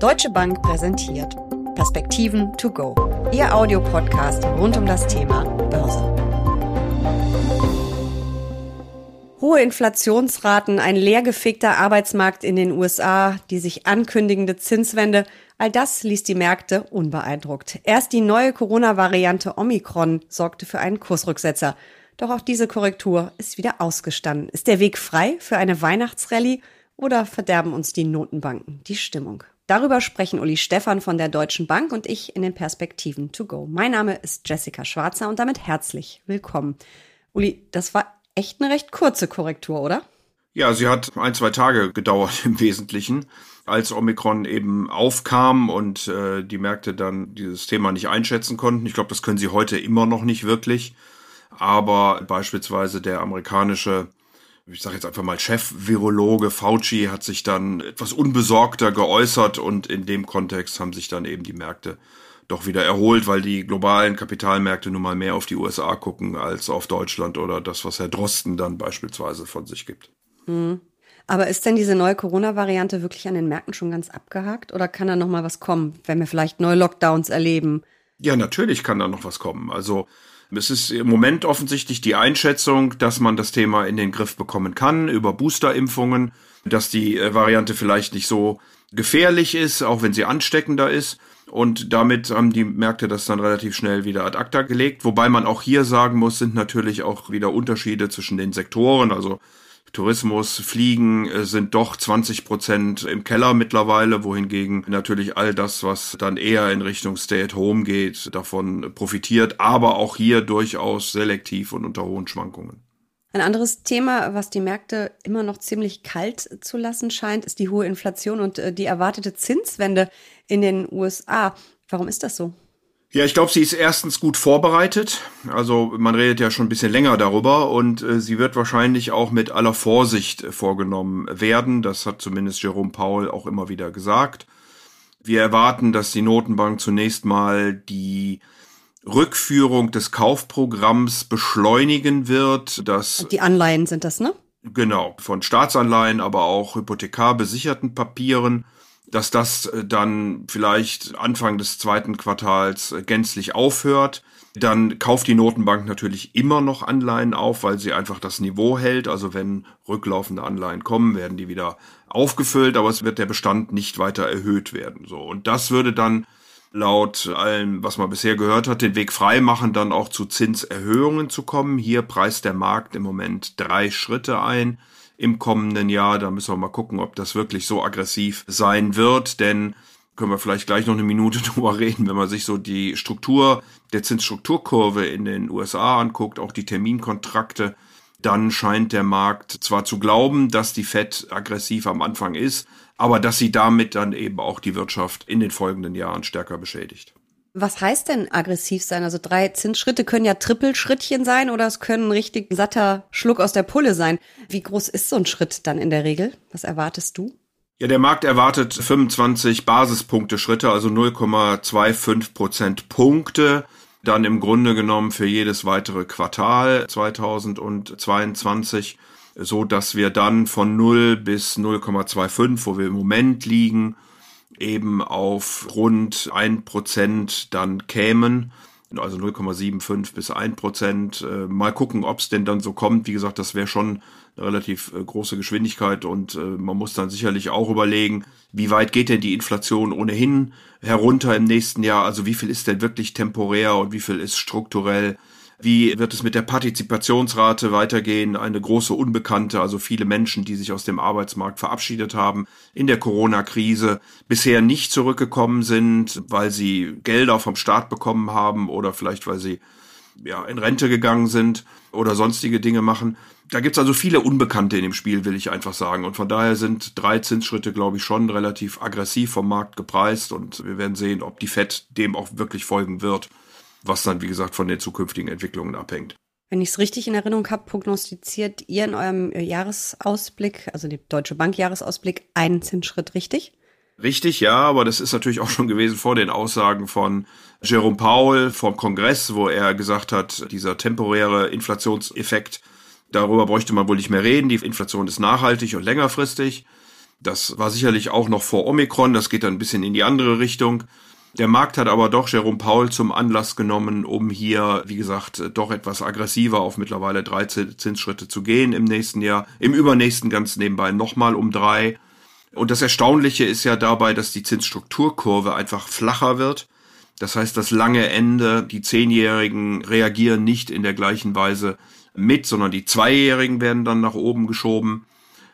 Deutsche Bank präsentiert Perspektiven to go. Ihr Audiopodcast rund um das Thema Börse. Hohe Inflationsraten, ein leergefegter Arbeitsmarkt in den USA, die sich ankündigende Zinswende, all das ließ die Märkte unbeeindruckt. Erst die neue Corona-Variante Omikron sorgte für einen Kursrücksetzer. Doch auch diese Korrektur ist wieder ausgestanden. Ist der Weg frei für eine Weihnachtsrallye oder verderben uns die Notenbanken die Stimmung? Darüber sprechen Uli Stephan von der Deutschen Bank und ich in den Perspektiven to go. Mein Name ist Jessica Schwarzer und damit herzlich willkommen. Uli, das war echt eine recht kurze Korrektur, oder? Ja, sie hat ein, zwei Tage gedauert im Wesentlichen, als Omikron eben aufkam und äh, die Märkte dann dieses Thema nicht einschätzen konnten. Ich glaube, das können sie heute immer noch nicht wirklich. Aber beispielsweise der amerikanische ich sage jetzt einfach mal Chef-Virologe Fauci hat sich dann etwas unbesorgter geäußert und in dem Kontext haben sich dann eben die Märkte doch wieder erholt, weil die globalen Kapitalmärkte nun mal mehr auf die USA gucken als auf Deutschland oder das, was Herr Drosten dann beispielsweise von sich gibt. Hm. Aber ist denn diese neue Corona-Variante wirklich an den Märkten schon ganz abgehakt oder kann da noch mal was kommen, wenn wir vielleicht neue Lockdowns erleben? Ja, natürlich kann da noch was kommen. Also es ist im Moment offensichtlich die Einschätzung, dass man das Thema in den Griff bekommen kann über Boosterimpfungen, dass die äh, Variante vielleicht nicht so gefährlich ist, auch wenn sie ansteckender ist. Und damit haben die Märkte das dann relativ schnell wieder ad acta gelegt. Wobei man auch hier sagen muss, sind natürlich auch wieder Unterschiede zwischen den Sektoren. Also Tourismus, Fliegen äh, sind doch 20 Prozent im Keller mittlerweile, wohingegen natürlich all das, was dann eher in Richtung Stay at Home geht, davon profitiert, aber auch hier durchaus selektiv und unter hohen Schwankungen. Ein anderes Thema, was die Märkte immer noch ziemlich kalt zu lassen scheint, ist die hohe Inflation und äh, die erwartete Zinswende in den USA. Warum ist das so? Ja, ich glaube, sie ist erstens gut vorbereitet. Also man redet ja schon ein bisschen länger darüber und äh, sie wird wahrscheinlich auch mit aller Vorsicht äh, vorgenommen werden. Das hat zumindest Jerome Paul auch immer wieder gesagt. Wir erwarten, dass die Notenbank zunächst mal die Rückführung des Kaufprogramms beschleunigen wird. Dass die Anleihen sind das, ne? Genau, von Staatsanleihen, aber auch hypothekarbesicherten Papieren dass das äh, dann vielleicht Anfang des zweiten Quartals äh, gänzlich aufhört. Dann kauft die Notenbank natürlich immer noch Anleihen auf, weil sie einfach das Niveau hält. Also wenn rücklaufende Anleihen kommen, werden die wieder aufgefüllt, aber es wird der Bestand nicht weiter erhöht werden. So. Und das würde dann laut allem, was man bisher gehört hat, den Weg frei machen, dann auch zu Zinserhöhungen zu kommen. Hier preist der Markt im Moment drei Schritte ein im kommenden Jahr. Da müssen wir mal gucken, ob das wirklich so aggressiv sein wird, denn können wir vielleicht gleich noch eine Minute drüber reden, wenn man sich so die Struktur der Zinsstrukturkurve in den USA anguckt, auch die Terminkontrakte, dann scheint der Markt zwar zu glauben, dass die Fed aggressiv am Anfang ist, aber dass sie damit dann eben auch die Wirtschaft in den folgenden Jahren stärker beschädigt. Was heißt denn aggressiv sein? Also drei Zinsschritte können ja Trippelschrittchen sein oder es können ein richtig satter Schluck aus der Pulle sein. Wie groß ist so ein Schritt dann in der Regel? Was erwartest du? Ja, der Markt erwartet 25 Basispunkte Schritte, also 0,25 Prozent Punkte. Dann im Grunde genommen für jedes weitere Quartal 2022, so dass wir dann von 0 bis 0,25, wo wir im Moment liegen, eben auf rund ein Prozent dann kämen. Also 0,75 bis ein Prozent. Äh, mal gucken, ob es denn dann so kommt. Wie gesagt, das wäre schon eine relativ äh, große Geschwindigkeit und äh, man muss dann sicherlich auch überlegen, wie weit geht denn die Inflation ohnehin herunter im nächsten Jahr? Also wie viel ist denn wirklich temporär und wie viel ist strukturell? Wie wird es mit der Partizipationsrate weitergehen? Eine große Unbekannte, also viele Menschen, die sich aus dem Arbeitsmarkt verabschiedet haben in der Corona-Krise, bisher nicht zurückgekommen sind, weil sie Gelder vom Staat bekommen haben oder vielleicht weil sie ja, in Rente gegangen sind oder sonstige Dinge machen. Da gibt's also viele Unbekannte in dem Spiel, will ich einfach sagen. Und von daher sind drei Zinsschritte, glaube ich, schon relativ aggressiv vom Markt gepreist. Und wir werden sehen, ob die FED dem auch wirklich folgen wird was dann, wie gesagt, von den zukünftigen Entwicklungen abhängt. Wenn ich es richtig in Erinnerung habe, prognostiziert ihr in eurem Jahresausblick, also die Deutsche Bank Jahresausblick, einen Zinsschritt richtig? Richtig, ja, aber das ist natürlich auch schon gewesen vor den Aussagen von Jerome Powell vom Kongress, wo er gesagt hat, dieser temporäre Inflationseffekt, darüber bräuchte man wohl nicht mehr reden. Die Inflation ist nachhaltig und längerfristig. Das war sicherlich auch noch vor Omikron, das geht dann ein bisschen in die andere Richtung. Der Markt hat aber doch Jerome Paul zum Anlass genommen, um hier, wie gesagt, doch etwas aggressiver auf mittlerweile drei Zinsschritte zu gehen im nächsten Jahr. Im übernächsten ganz nebenbei nochmal um drei. Und das Erstaunliche ist ja dabei, dass die Zinsstrukturkurve einfach flacher wird. Das heißt, das lange Ende, die Zehnjährigen reagieren nicht in der gleichen Weise mit, sondern die Zweijährigen werden dann nach oben geschoben.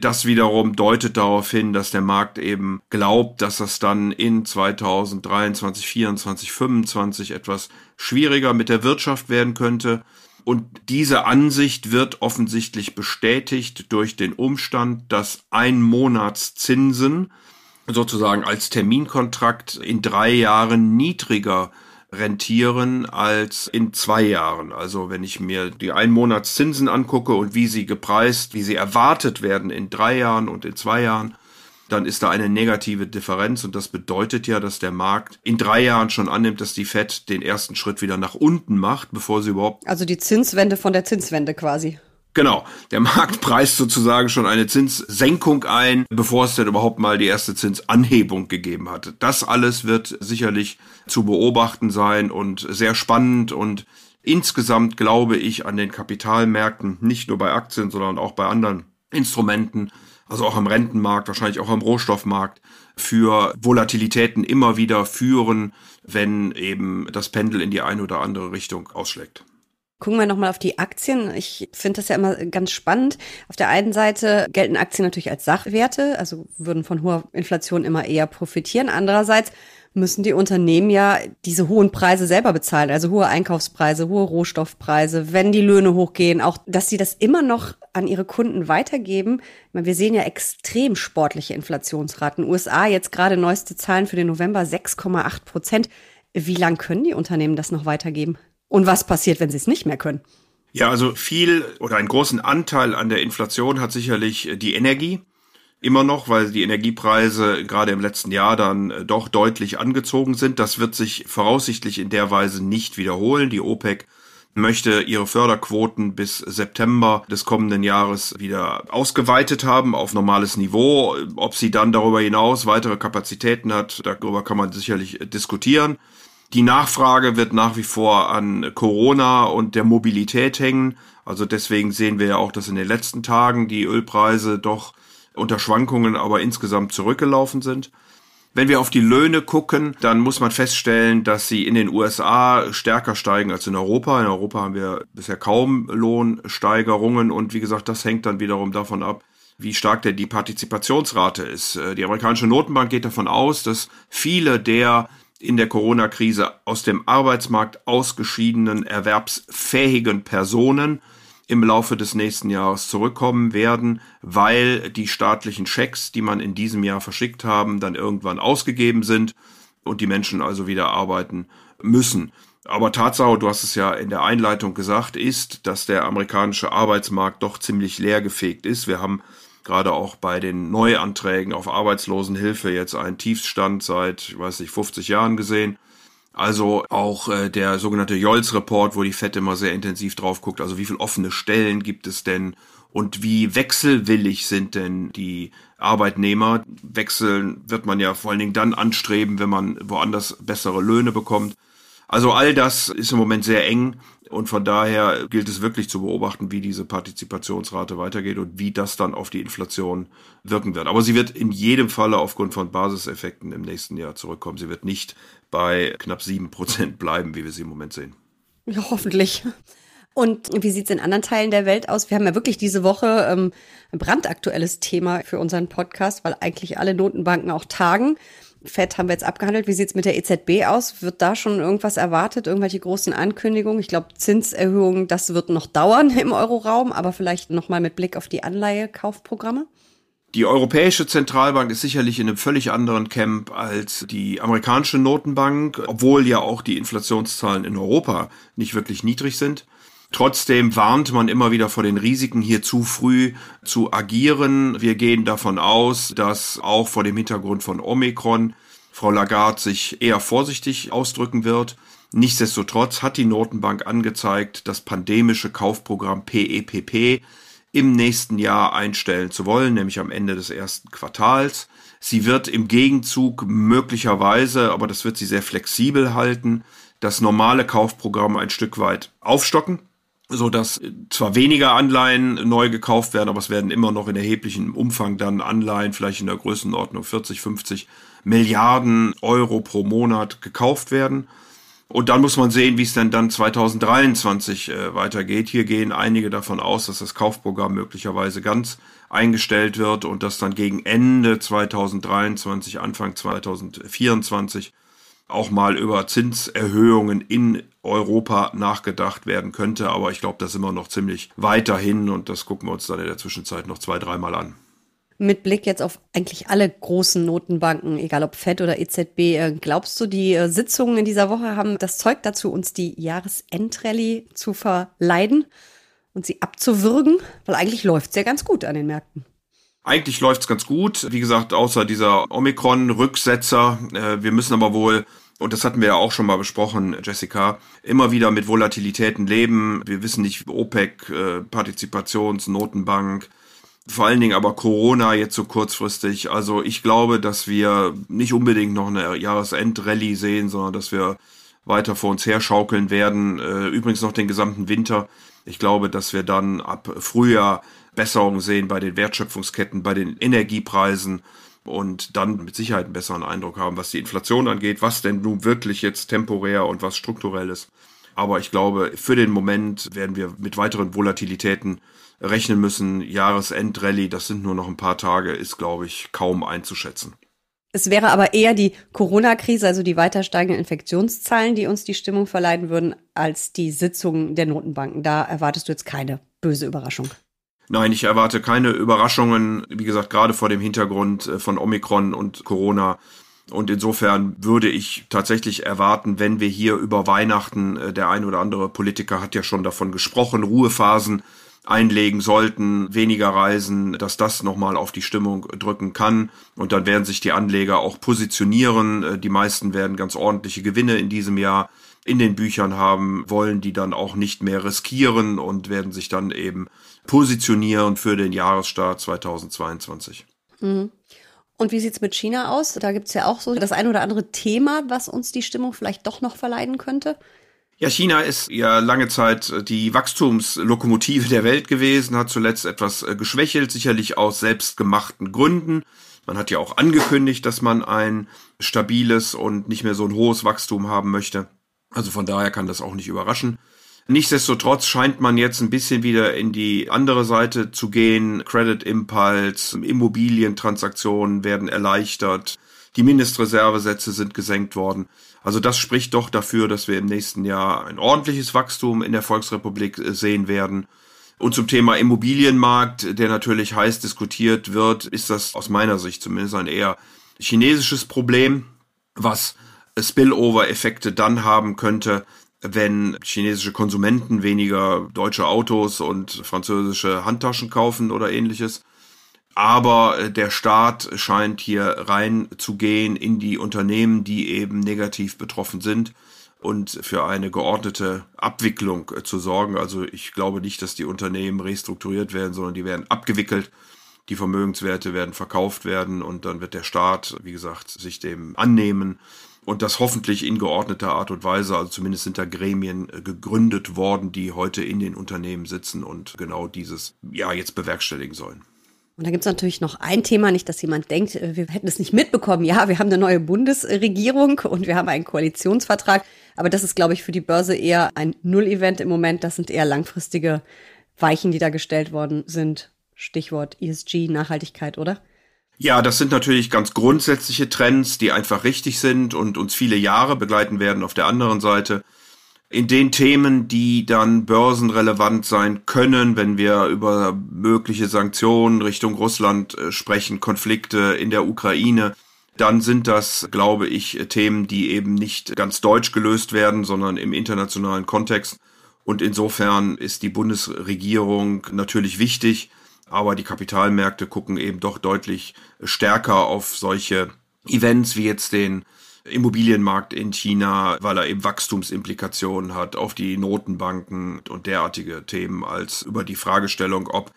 Das wiederum deutet darauf hin, dass der Markt eben glaubt, dass das dann in 2023, 2024, 2025 etwas schwieriger mit der Wirtschaft werden könnte. Und diese Ansicht wird offensichtlich bestätigt durch den Umstand, dass ein Monatszinsen sozusagen als Terminkontrakt in drei Jahren niedriger rentieren als in zwei Jahren. Also wenn ich mir die Einmonatszinsen angucke und wie sie gepreist, wie sie erwartet werden in drei Jahren und in zwei Jahren, dann ist da eine negative Differenz und das bedeutet ja, dass der Markt in drei Jahren schon annimmt, dass die Fed den ersten Schritt wieder nach unten macht, bevor sie überhaupt. Also die Zinswende von der Zinswende quasi. Genau, der Markt preist sozusagen schon eine Zinssenkung ein, bevor es denn überhaupt mal die erste Zinsanhebung gegeben hatte. Das alles wird sicherlich zu beobachten sein und sehr spannend und insgesamt glaube ich an den Kapitalmärkten, nicht nur bei Aktien, sondern auch bei anderen Instrumenten, also auch am Rentenmarkt, wahrscheinlich auch am Rohstoffmarkt, für Volatilitäten immer wieder führen, wenn eben das Pendel in die eine oder andere Richtung ausschlägt. Gucken wir nochmal auf die Aktien. Ich finde das ja immer ganz spannend. Auf der einen Seite gelten Aktien natürlich als Sachwerte, also würden von hoher Inflation immer eher profitieren. Andererseits müssen die Unternehmen ja diese hohen Preise selber bezahlen, also hohe Einkaufspreise, hohe Rohstoffpreise, wenn die Löhne hochgehen, auch dass sie das immer noch an ihre Kunden weitergeben. Meine, wir sehen ja extrem sportliche Inflationsraten. USA jetzt gerade neueste Zahlen für den November 6,8 Prozent. Wie lang können die Unternehmen das noch weitergeben? Und was passiert, wenn sie es nicht mehr können? Ja, also viel oder einen großen Anteil an der Inflation hat sicherlich die Energie. Immer noch, weil die Energiepreise gerade im letzten Jahr dann äh, doch deutlich angezogen sind. Das wird sich voraussichtlich in der Weise nicht wiederholen. Die OPEC möchte ihre Förderquoten bis September des kommenden Jahres wieder ausgeweitet haben auf normales Niveau. Ob sie dann darüber hinaus weitere Kapazitäten hat, darüber kann man sicherlich diskutieren. Die Nachfrage wird nach wie vor an Corona und der Mobilität hängen. Also deswegen sehen wir ja auch, dass in den letzten Tagen die Ölpreise doch unter Schwankungen aber insgesamt zurückgelaufen sind. Wenn wir auf die Löhne gucken, dann muss man feststellen, dass sie in den USA stärker steigen als in Europa. In Europa haben wir bisher kaum Lohnsteigerungen und wie gesagt, das hängt dann wiederum davon ab, wie stark denn die Partizipationsrate ist. Die amerikanische Notenbank geht davon aus, dass viele der in der Corona-Krise aus dem Arbeitsmarkt ausgeschiedenen erwerbsfähigen Personen im Laufe des nächsten Jahres zurückkommen werden, weil die staatlichen Schecks, die man in diesem Jahr verschickt haben, dann irgendwann ausgegeben sind und die Menschen also wieder arbeiten müssen. Aber Tatsache, du hast es ja in der Einleitung gesagt, ist, dass der amerikanische Arbeitsmarkt doch ziemlich leergefegt ist. Wir haben gerade auch bei den Neuanträgen auf Arbeitslosenhilfe jetzt einen Tiefstand seit, ich weiß nicht, 50 Jahren gesehen. Also auch äh, der sogenannte Jolz-Report, wo die FED immer sehr intensiv drauf guckt, also wie viele offene Stellen gibt es denn und wie wechselwillig sind denn die Arbeitnehmer. Wechseln wird man ja vor allen Dingen dann anstreben, wenn man woanders bessere Löhne bekommt. Also all das ist im Moment sehr eng und von daher gilt es wirklich zu beobachten, wie diese Partizipationsrate weitergeht und wie das dann auf die Inflation wirken wird. Aber sie wird in jedem Falle aufgrund von Basiseffekten im nächsten Jahr zurückkommen. Sie wird nicht bei knapp sieben Prozent bleiben, wie wir sie im Moment sehen. Ja, hoffentlich. Und wie sieht es in anderen Teilen der Welt aus? Wir haben ja wirklich diese Woche ähm, ein brandaktuelles Thema für unseren Podcast, weil eigentlich alle Notenbanken auch tagen. FED haben wir jetzt abgehandelt. Wie sieht's mit der EZB aus? Wird da schon irgendwas erwartet? Irgendwelche großen Ankündigungen? Ich glaube, Zinserhöhungen, das wird noch dauern im Euroraum, aber vielleicht nochmal mit Blick auf die Anleihekaufprogramme? Die Europäische Zentralbank ist sicherlich in einem völlig anderen Camp als die amerikanische Notenbank, obwohl ja auch die Inflationszahlen in Europa nicht wirklich niedrig sind. Trotzdem warnt man immer wieder vor den Risiken, hier zu früh zu agieren. Wir gehen davon aus, dass auch vor dem Hintergrund von Omikron Frau Lagarde sich eher vorsichtig ausdrücken wird. Nichtsdestotrotz hat die Notenbank angezeigt, das pandemische Kaufprogramm PEPP e im nächsten Jahr einstellen zu wollen, nämlich am Ende des ersten Quartals. Sie wird im Gegenzug möglicherweise, aber das wird sie sehr flexibel halten, das normale Kaufprogramm ein Stück weit aufstocken, so dass zwar weniger Anleihen neu gekauft werden, aber es werden immer noch in erheblichem Umfang dann Anleihen, vielleicht in der Größenordnung 40, 50 Milliarden Euro pro Monat gekauft werden. Und dann muss man sehen, wie es denn dann 2023 äh, weitergeht. Hier gehen einige davon aus, dass das Kaufprogramm möglicherweise ganz eingestellt wird und dass dann gegen Ende 2023, Anfang 2024 auch mal über Zinserhöhungen in Europa nachgedacht werden könnte. Aber ich glaube, das ist immer noch ziemlich weiterhin und das gucken wir uns dann in der Zwischenzeit noch zwei, dreimal an mit Blick jetzt auf eigentlich alle großen Notenbanken, egal ob FED oder EZB, äh, glaubst du, die äh, Sitzungen in dieser Woche haben das Zeug dazu, uns die Jahresendrallye zu verleiden und sie abzuwürgen? Weil eigentlich läuft es ja ganz gut an den Märkten. Eigentlich läuft es ganz gut. Wie gesagt, außer dieser Omikron-Rücksetzer. Äh, wir müssen aber wohl und das hatten wir ja auch schon mal besprochen, Jessica, immer wieder mit Volatilitäten leben. Wir wissen nicht, OPEC, äh, Partizipations, Notenbank, vor allen Dingen aber Corona jetzt so kurzfristig. Also ich glaube, dass wir nicht unbedingt noch eine Jahresendrallye sehen, sondern dass wir weiter vor uns herschaukeln werden. Äh, übrigens noch den gesamten Winter. Ich glaube, dass wir dann ab Frühjahr Besserungen sehen bei den Wertschöpfungsketten, bei den Energiepreisen und dann mit Sicherheit einen besseren Eindruck haben, was die Inflation angeht, was denn nun wirklich jetzt temporär und was strukturell ist. Aber ich glaube, für den Moment werden wir mit weiteren Volatilitäten rechnen müssen. Jahresendrallye, das sind nur noch ein paar Tage, ist, glaube ich, kaum einzuschätzen. Es wäre aber eher die Corona-Krise, also die weiter steigenden Infektionszahlen, die uns die Stimmung verleiten würden, als die Sitzungen der Notenbanken. Da erwartest du jetzt keine böse Überraschung. Nein, ich erwarte keine Überraschungen. Wie gesagt, gerade vor dem Hintergrund äh, von Omikron und Corona. Und insofern würde ich tatsächlich erwarten, wenn wir hier über Weihnachten, äh, der ein oder andere Politiker hat ja schon davon gesprochen, Ruhephasen einlegen sollten, weniger Reisen, dass das nochmal auf die Stimmung drücken kann. Und dann werden sich die Anleger auch positionieren. Äh, die meisten werden ganz ordentliche Gewinne in diesem Jahr in den Büchern haben, wollen die dann auch nicht mehr riskieren und werden sich dann eben positionieren für den Jahresstart 2022. Mhm. Und wie sieht's mit China aus? Da gibt's ja auch so das ein oder andere Thema, was uns die Stimmung vielleicht doch noch verleiden könnte. Ja, China ist ja lange Zeit äh, die Wachstumslokomotive der Welt gewesen, hat zuletzt etwas äh, geschwächelt, sicherlich aus selbstgemachten Gründen. Man hat ja auch angekündigt, dass man ein stabiles und nicht mehr so ein hohes Wachstum haben möchte. Also von daher kann das auch nicht überraschen. Nichtsdestotrotz scheint man jetzt ein bisschen wieder in die andere Seite zu gehen. Credit Impulse, Immobilientransaktionen werden erleichtert. Die Mindestreservesätze sind gesenkt worden. Also das spricht doch dafür, dass wir im nächsten Jahr ein ordentliches Wachstum in der Volksrepublik äh, sehen werden. Und zum Thema Immobilienmarkt, der natürlich heiß diskutiert wird, ist das aus meiner Sicht zumindest ein eher chinesisches Problem, was Spillover-Effekte dann haben könnte, wenn chinesische Konsumenten weniger deutsche Autos und französische Handtaschen kaufen oder ähnliches aber äh, der Staat scheint hier reinzugehen in die Unternehmen, die eben negativ betroffen sind und für eine geordnete Abwicklung äh, zu sorgen. Also ich glaube nicht, dass die Unternehmen restrukturiert werden, sondern die werden abgewickelt. Die Vermögenswerte werden verkauft werden und dann wird der Staat, wie gesagt, sich dem annehmen und das hoffentlich in geordneter Art und Weise. Also zumindest sind da Gremien äh, gegründet worden, die heute in den Unternehmen sitzen und genau dieses ja jetzt bewerkstelligen sollen. Und da gibt es natürlich noch ein Thema, nicht, dass jemand denkt, äh, wir hätten es nicht mitbekommen. Ja, wir haben eine neue Bundesregierung und wir haben einen Koalitionsvertrag. Aber das ist, glaube ich, für die Börse eher ein Null-Event im Moment. Das sind eher langfristige Weichen, die da gestellt worden sind. Stichwort ESG, Nachhaltigkeit, oder? Ja, das sind natürlich ganz grundsätzliche Trends, die einfach richtig sind und uns viele Jahre begleiten werden auf der anderen Seite in den Themen, die dann börsenrelevant sein können, wenn wir über mögliche Sanktionen Richtung Russland äh, sprechen, Konflikte in der Ukraine, dann sind das, glaube ich, Themen, die eben nicht ganz deutsch gelöst werden, sondern im internationalen Kontext. Und insofern ist die Bundesregierung natürlich wichtig, aber die Kapitalmärkte gucken eben doch deutlich stärker auf solche Events wie jetzt den Immobilienmarkt in China, weil er eben Wachstumsimplikationen hat auf die Notenbanken und derartige Themen als über die Fragestellung, ob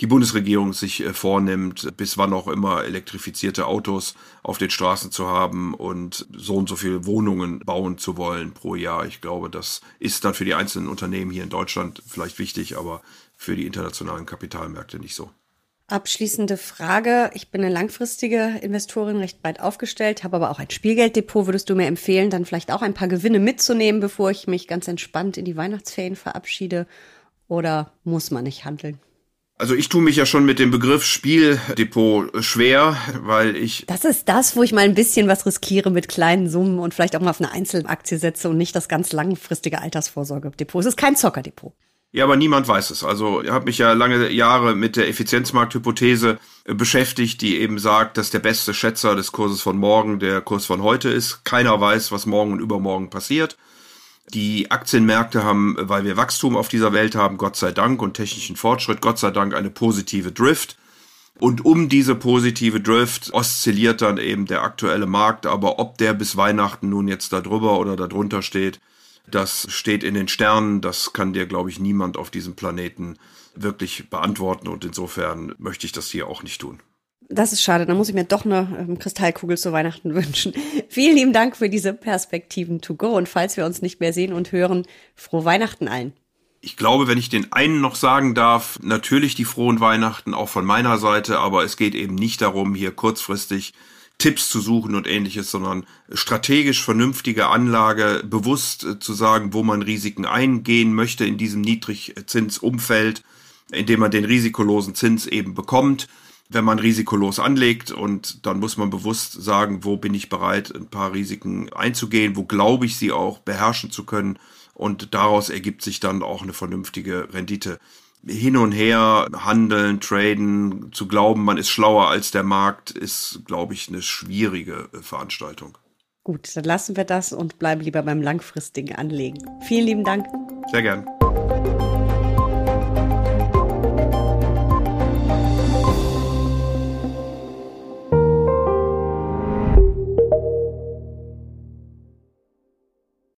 die Bundesregierung sich äh, vornimmt, bis wann auch immer elektrifizierte Autos auf den Straßen zu haben und so und so viele Wohnungen bauen zu wollen pro Jahr. Ich glaube, das ist dann für die einzelnen Unternehmen hier in Deutschland vielleicht wichtig, aber für die internationalen Kapitalmärkte nicht so. Abschließende Frage. Ich bin eine langfristige Investorin, recht breit aufgestellt, habe aber auch ein Spielgelddepot. Würdest du mir empfehlen, dann vielleicht auch ein paar Gewinne mitzunehmen, bevor ich mich ganz entspannt in die Weihnachtsferien verabschiede? Oder muss man nicht handeln? Also ich tue mich ja schon mit dem Begriff Spieldepot schwer, weil ich. Das ist das, wo ich mal ein bisschen was riskiere mit kleinen Summen und vielleicht auch mal auf eine Einzelaktie setze und nicht das ganz langfristige Altersvorsorgedepot. Es ist kein Zockerdepot. Ja, aber niemand weiß es. Also ich habe mich ja lange Jahre mit der Effizienzmarkthypothese äh, beschäftigt, die eben sagt, dass der beste Schätzer des Kurses von morgen der Kurs von heute ist. Keiner weiß, was morgen und übermorgen passiert. Die Aktienmärkte haben, weil wir Wachstum auf dieser Welt haben, Gott sei Dank, und technischen Fortschritt, Gott sei Dank eine positive Drift. Und um diese positive Drift oszilliert dann eben der aktuelle Markt, aber ob der bis Weihnachten nun jetzt da drüber oder da drunter steht, das steht in den Sternen, das kann dir, glaube ich, niemand auf diesem Planeten wirklich beantworten und insofern möchte ich das hier auch nicht tun. Das ist schade, da muss ich mir doch eine ähm, Kristallkugel zu Weihnachten wünschen. Vielen lieben Dank für diese Perspektiven to go und falls wir uns nicht mehr sehen und hören, frohe Weihnachten allen. Ich glaube, wenn ich den einen noch sagen darf, natürlich die frohen Weihnachten auch von meiner Seite, aber es geht eben nicht darum, hier kurzfristig Tipps zu suchen und ähnliches, sondern strategisch vernünftige Anlage, bewusst äh, zu sagen, wo man Risiken eingehen möchte in diesem Niedrigzinsumfeld, indem man den risikolosen Zins eben bekommt, wenn man risikolos anlegt und dann muss man bewusst sagen, wo bin ich bereit, ein paar Risiken einzugehen, wo glaube ich sie auch beherrschen zu können. Und daraus ergibt sich dann auch eine vernünftige Rendite hin und her handeln, traden, zu glauben, man ist schlauer als der Markt, ist, glaube ich, eine schwierige äh, Veranstaltung. Gut, dann lassen wir das und bleiben lieber beim langfristigen Anlegen. Vielen lieben Dank. Sehr gern.